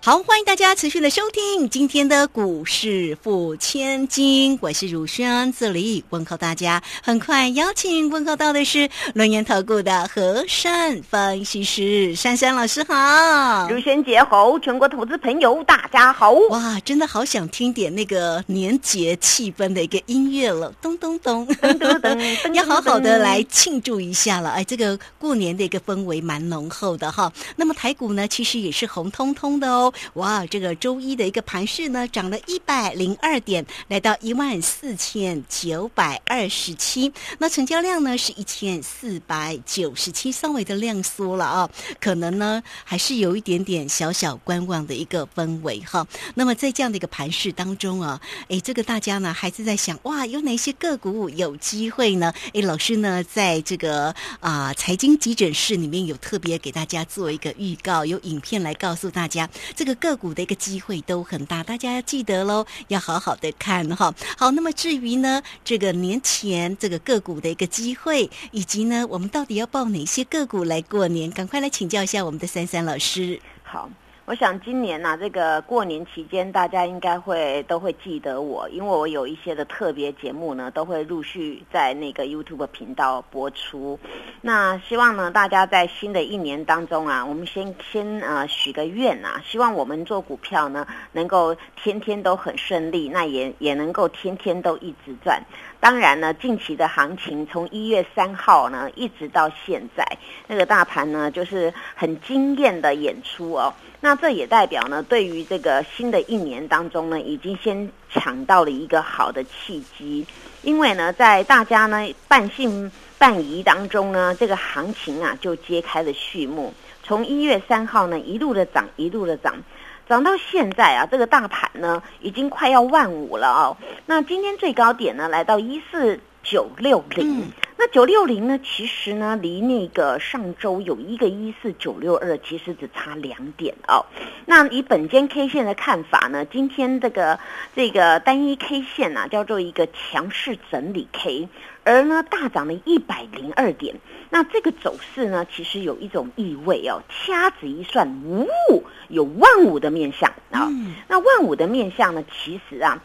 好，欢迎大家持续的收听今天的股市付千金，我是汝轩，这里问候大家。很快邀请问候到的是轮研投顾的和善分析师珊珊老师，好，汝轩节好，全国投资朋友大家好。哇，真的好想听点那个年节气氛的一个音乐了，咚咚咚，咚咚咚，要好好的来庆祝一下了。哎，这个过年的一个氛围蛮浓厚的哈。那么台股呢，其实也是红彤彤的哦。哇，这个周一的一个盘势呢，涨了一百零二点，来到一万四千九百二十七。那成交量呢是一千四百九十七，稍微的量缩了啊，可能呢还是有一点点小小观望的一个氛围哈。那么在这样的一个盘势当中啊，哎，这个大家呢还是在想，哇，有哪些个股有机会呢？哎，老师呢在这个啊财经急诊室里面有特别给大家做一个预告，有影片来告诉大家这个个股的一个机会都很大，大家要记得喽，要好好的看哈。好，那么至于呢这个年前这个个股的一个机会，以及呢我们到底要报哪些个股来过年，赶快来请教一下我们的珊珊老师。好。我想今年呢，这个过年期间，大家应该会都会记得我，因为我有一些的特别节目呢，都会陆续在那个 YouTube 频道播出。那希望呢，大家在新的一年当中啊，我们先先呃许个愿啊，希望我们做股票呢，能够天天都很顺利，那也也能够天天都一直赚。当然呢，近期的行情从一月三号呢，一直到现在，那个大盘呢，就是很惊艳的演出哦。那这也代表呢，对于这个新的一年当中呢，已经先抢到了一个好的契机。因为呢，在大家呢半信半疑当中呢，这个行情啊就揭开了序幕。从一月三号呢一路的涨，一路的涨，涨到现在啊，这个大盘呢已经快要万五了哦。那今天最高点呢来到一四九六零。那九六零呢？其实呢，离那个上周有一个一四九六二，其实只差两点哦。那以本间 K 线的看法呢，今天这个这个单一 K 线呢，叫做一个强势整理 K，而呢大涨了一百零二点。那这个走势呢，其实有一种意味哦，掐指一算，呜，有万五的面相啊。那万五的面相呢，其实啊。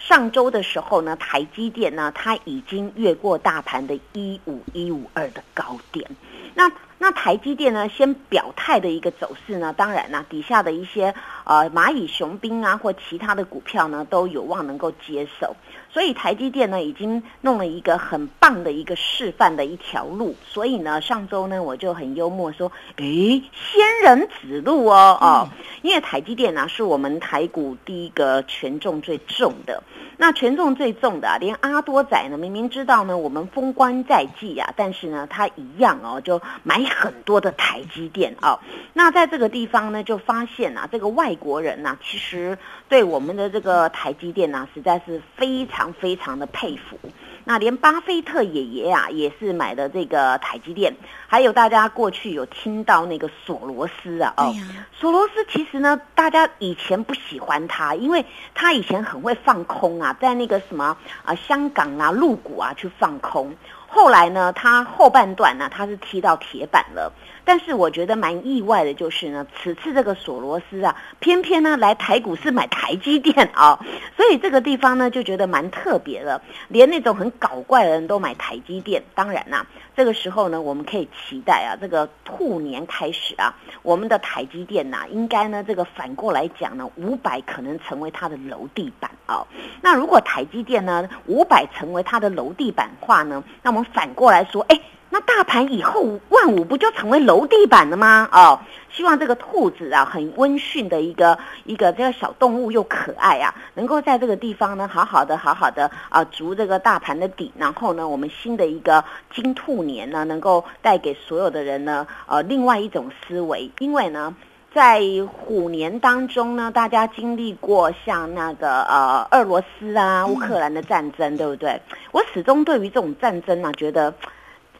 上周的时候呢，台积电呢，它已经越过大盘的一五一五二的高点。那那台积电呢，先表态的一个走势呢，当然呢，底下的一些呃蚂蚁雄兵啊，或其他的股票呢，都有望能够接手。所以台积电呢，已经弄了一个很棒的一个示范的一条路。所以呢，上周呢，我就很幽默说：“诶，仙人指路哦哦，因为台积电呢，是我们台股第一个权重最重的。那权重最重的，连阿多仔呢，明明知道呢，我们封关在即啊，但是呢，他一样哦，就买很多的台积电哦。那在这个地方呢，就发现啊，这个外国人呢，其实对我们的这个台积电呢，实在是非常。非常的佩服，那连巴菲特爷爷啊也是买的这个台积电，还有大家过去有听到那个索罗斯啊，哦，索罗斯其实呢，大家以前不喜欢他，因为他以前很会放空啊，在那个什么啊香港啊陆股啊去放空，后来呢，他后半段呢，他是踢到铁板了。但是我觉得蛮意外的，就是呢，此次这个索罗斯啊，偏偏呢来台股是买台积电啊，所以这个地方呢就觉得蛮特别的，连那种很搞怪的人都买台积电。当然啦，这个时候呢，我们可以期待啊，这个兔年开始啊，我们的台积电呐，应该呢这个反过来讲呢，五百可能成为它的楼地板啊。那如果台积电呢五百成为它的楼地板话呢，那我们反过来说，哎。那大盘以后万五不就成为楼地板了吗？哦，希望这个兔子啊，很温驯的一个一个这个小动物又可爱啊，能够在这个地方呢，好好的好好的啊，筑这个大盘的底。然后呢，我们新的一个金兔年呢，能够带给所有的人呢，呃，另外一种思维。因为呢，在虎年当中呢，大家经历过像那个呃，俄罗斯啊、乌克兰的战争，对不对？我始终对于这种战争呢，觉得。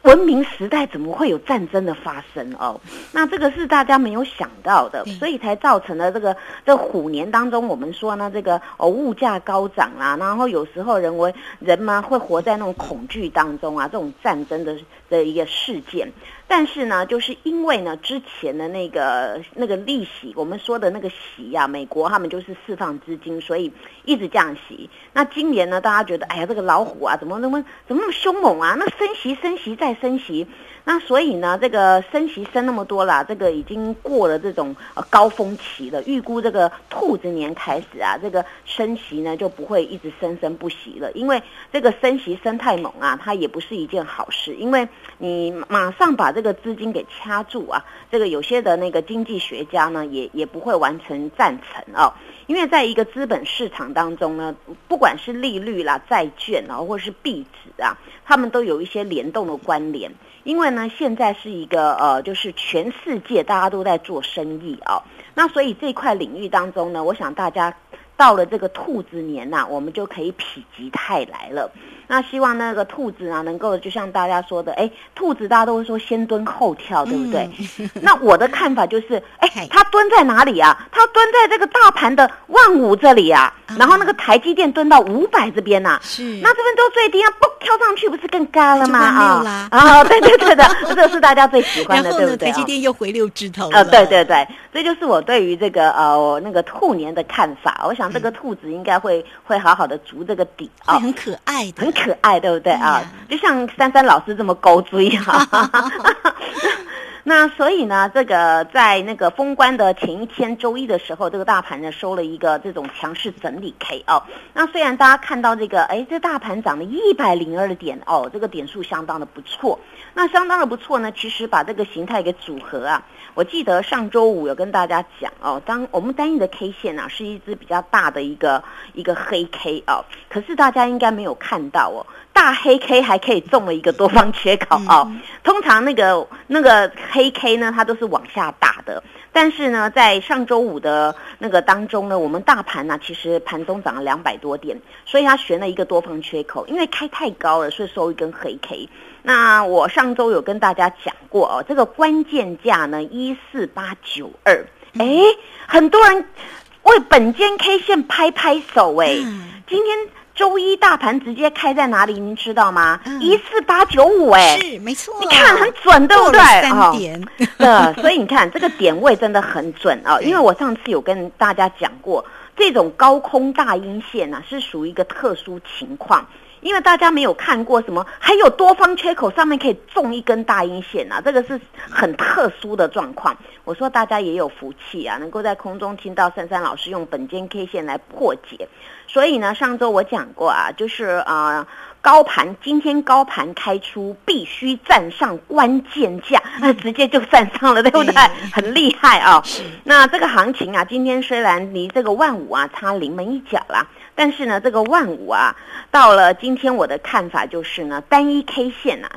文明时代怎么会有战争的发生哦？那这个是大家没有想到的，所以才造成了这个这虎年当中，我们说呢，这个哦物价高涨啦，然后有时候人为人嘛会活在那种恐惧当中啊，这种战争的的一个事件。但是呢，就是因为呢，之前的那个那个利息，我们说的那个息呀，美国他们就是释放资金，所以一直降息。那今年呢，大家觉得，哎呀，这个老虎啊，怎么那么怎么那么凶猛啊？那升息，升息再升息。那所以呢，这个升息升那么多了，这个已经过了这种呃高峰期了。预估这个兔子年开始啊，这个升息呢就不会一直生生不息了。因为这个升息升太猛啊，它也不是一件好事。因为你马上把这个资金给掐住啊，这个有些的那个经济学家呢，也也不会完成赞成哦。因为在一个资本市场当中呢，不管是利率啦、债券啊，或是币值啊，他们都有一些联动的关联。因为呢，现在是一个呃，就是全世界大家都在做生意啊，那所以这块领域当中呢，我想大家到了这个兔子年呐，我们就可以否极泰来了。那希望那个兔子啊，能够就像大家说的，哎，兔子大家都会说先蹲后跳，对不对？那我的看法就是，哎，它蹲在哪里啊？它蹲在这个大盘的万五这里啊，然后那个台积电蹲到五百这边呐，是，那这边都最低啊，不跳上去不是更高了吗？啊啊，对对对的，这个是大家最喜欢的，对不对？台积电又回六枝头啊，对对对，这就是我对于这个呃那个兔年的看法。我想这个兔子应该会会好好的足这个底啊，很可爱的，很可爱，对不对啊？就像珊珊老师这么勾追哈。那所以呢，这个在那个封关的前一天周一的时候，这个大盘呢收了一个这种强势整理 K 哦。那虽然大家看到这个，哎，这大盘涨了一百零二点哦，这个点数相当的不错。那相当的不错呢，其实把这个形态给组合啊。我记得上周五有跟大家讲哦，当我们单一的 K 线啊是一只比较大的一个一个黑 K 哦，可是大家应该没有看到哦。大黑 K 还可以中了一个多方缺口哦。通常那个那个黑 K 呢，它都是往下打的。但是呢，在上周五的那个当中呢，我们大盘呢其实盘中涨了两百多点，所以它悬了一个多方缺口，因为开太高了，所以收一根黑 K。那我上周有跟大家讲过哦，这个关键价呢一四八九二，哎，很多人为本间 K 线拍拍手哎，今天。周一大盘直接开在哪里？您知道吗？一四八九五，哎，是没错，你看很准，对不对？三点，对，所以你看这个点位真的很准啊。因为我上次有跟大家讲过，这种高空大阴线呢是属于一个特殊情况。因为大家没有看过什么，还有多方缺口上面可以种一根大阴线啊，这个是很特殊的状况。我说大家也有福气啊，能够在空中听到珊珊老师用本间 K 线来破解。所以呢，上周我讲过啊，就是啊。高盘今天高盘开出必须站上关键价，那 直接就站上了，对不对？很厉害啊！那这个行情啊，今天虽然离这个万五啊差临门一脚啦，但是呢，这个万五啊，到了今天我的看法就是呢，单一 K 线啊，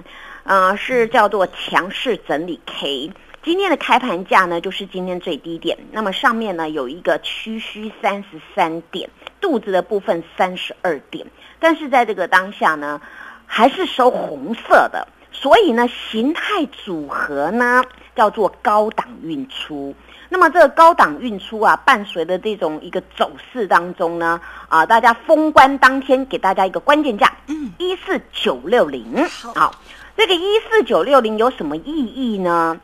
呃，是叫做强势整理 K。今天的开盘价呢，就是今天最低点，那么上面呢有一个区虚三十三点，肚子的部分三十二点。但是在这个当下呢，还是收红色的，所以呢，形态组合呢叫做高档运出。那么这个高档运出啊，伴随的这种一个走势当中呢，啊，大家封关当天给大家一个关键价，嗯，一四九六零。好，这个一四九六零有什么意义呢？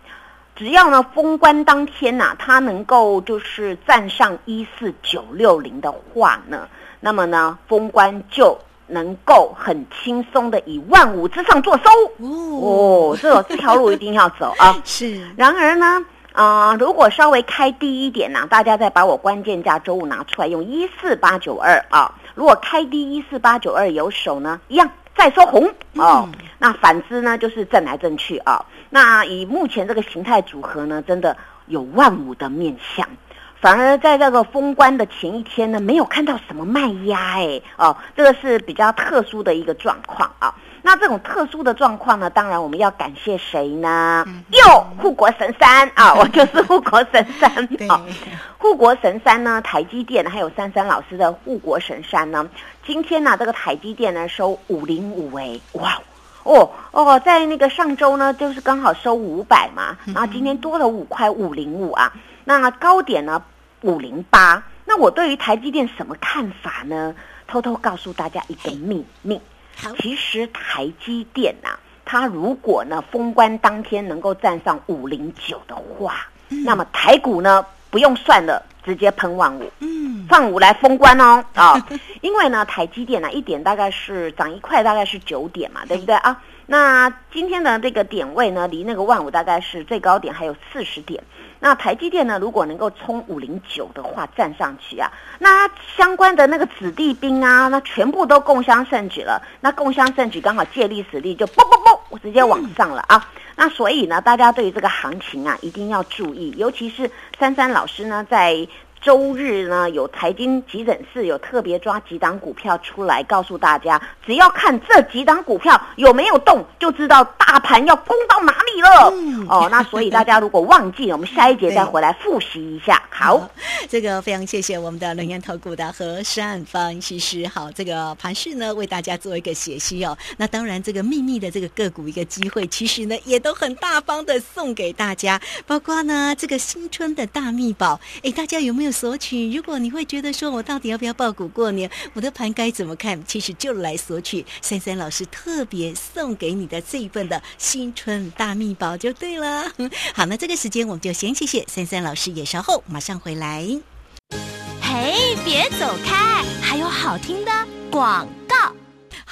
只要呢封关当天呐，它能够就是站上一四九六零的话呢。那么呢，封关就能够很轻松的以万五之上做收哦，这这条路一定要走啊。是。然而呢，啊，如果稍微开低一点呢，大家再把我关键价周五拿出来用一四八九二啊。如果开低一四八九二有手呢，一样再收红哦。那反之呢，就是震来震去啊。那以目前这个形态组合呢，真的有万五的面相。反而在这个封关的前一天呢，没有看到什么卖压哎哦，这个是比较特殊的一个状况啊。那这种特殊的状况呢，当然我们要感谢谁呢？哟，护国神山啊，我就是护国神山啊。护国神山呢，台积电还有珊珊老师的护国神山呢。今天呢，这个台积电呢收五零五哎，哇，哦哦，在那个上周呢，就是刚好收五百嘛，然后今天多了五块五零五啊，那高点呢五零八。那我对于台积电什么看法呢？偷偷告诉大家一个秘密，其实台积电呐，它如果呢封关当天能够站上五零九的话，那么台股呢不用算了，直接喷万五，嗯，万五来封关哦啊，因为呢台积电呢一点大概是涨一块，大概是九点嘛，对不对啊？那今天的这个点位呢，离那个万五大概是最高点还有四十点。那台积电呢，如果能够冲五零九的话，站上去啊，那相关的那个子弟兵啊，那全部都共襄盛举了。那共襄盛举刚好借力使力，就啵啵啵，我直接往上了啊。那所以呢，大家对于这个行情啊，一定要注意，尤其是珊珊老师呢，在。周日呢，有财经急诊室有特别抓几档股票出来，告诉大家，只要看这几档股票有没有动，就知道大盘要攻到哪里了。哦，那所以大家如果忘记，我们下一节再回来复习一下。好，这个非常谢谢我们的能源投顾的何善方其实好，这个盘势呢为大家做一个解析哦。那当然，这个秘密的这个个股一个机会，其实呢也都很大方的送给大家，包括呢这个新春的大秘宝。哎，大家有没有？索取，如果你会觉得说我到底要不要报股过年，我的盘该怎么看？其实就来索取珊珊老师特别送给你的这一份的新春大秘宝就对了。好，那这个时间我们就先谢谢珊珊老师，也稍后马上回来。嘿，别走开，还有好听的广告。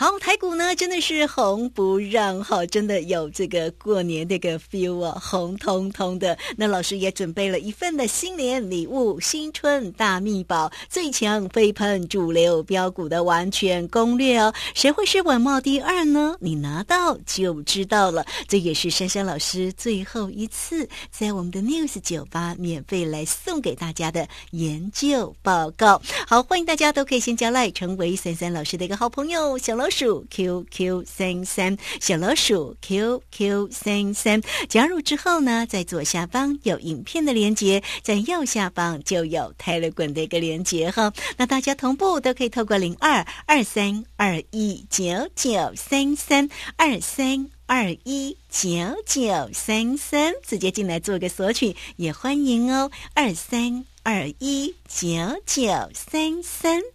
好，台股呢真的是红不让，哈，真的有这个过年那个 feel 啊，红彤彤的。那老师也准备了一份的新年礼物，新春大秘宝，最强飞喷主流标股的完全攻略哦。谁会是稳茂第二呢？你拿到就知道了。这也是珊珊老师最后一次在我们的 News 酒吧免费来送给大家的研究报告。好，欢迎大家都可以先加赖，成为珊珊老师的一个好朋友，小老。鼠 QQ 三三小老鼠 QQ 三三加入之后呢，在左下方有影片的连接，在右下方就有 Telegram 的一个连接哈。那大家同步都可以透过零二二三二一九九三三二三二一九九三三直接进来做个索取，也欢迎哦。二三二一九九三三。